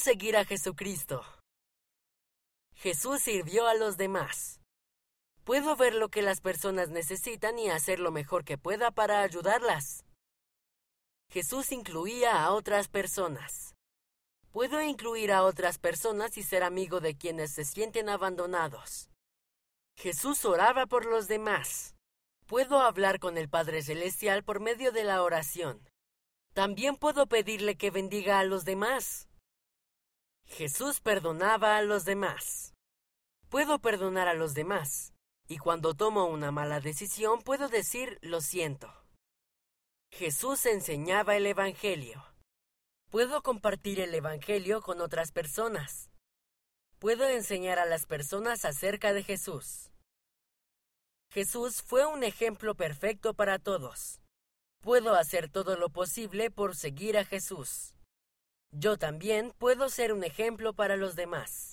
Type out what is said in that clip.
Seguir a Jesucristo. Jesús sirvió a los demás. Puedo ver lo que las personas necesitan y hacer lo mejor que pueda para ayudarlas. Jesús incluía a otras personas. Puedo incluir a otras personas y ser amigo de quienes se sienten abandonados. Jesús oraba por los demás. Puedo hablar con el Padre Celestial por medio de la oración. También puedo pedirle que bendiga a los demás. Jesús perdonaba a los demás. Puedo perdonar a los demás. Y cuando tomo una mala decisión puedo decir lo siento. Jesús enseñaba el Evangelio. Puedo compartir el Evangelio con otras personas. Puedo enseñar a las personas acerca de Jesús. Jesús fue un ejemplo perfecto para todos. Puedo hacer todo lo posible por seguir a Jesús. Yo también puedo ser un ejemplo para los demás.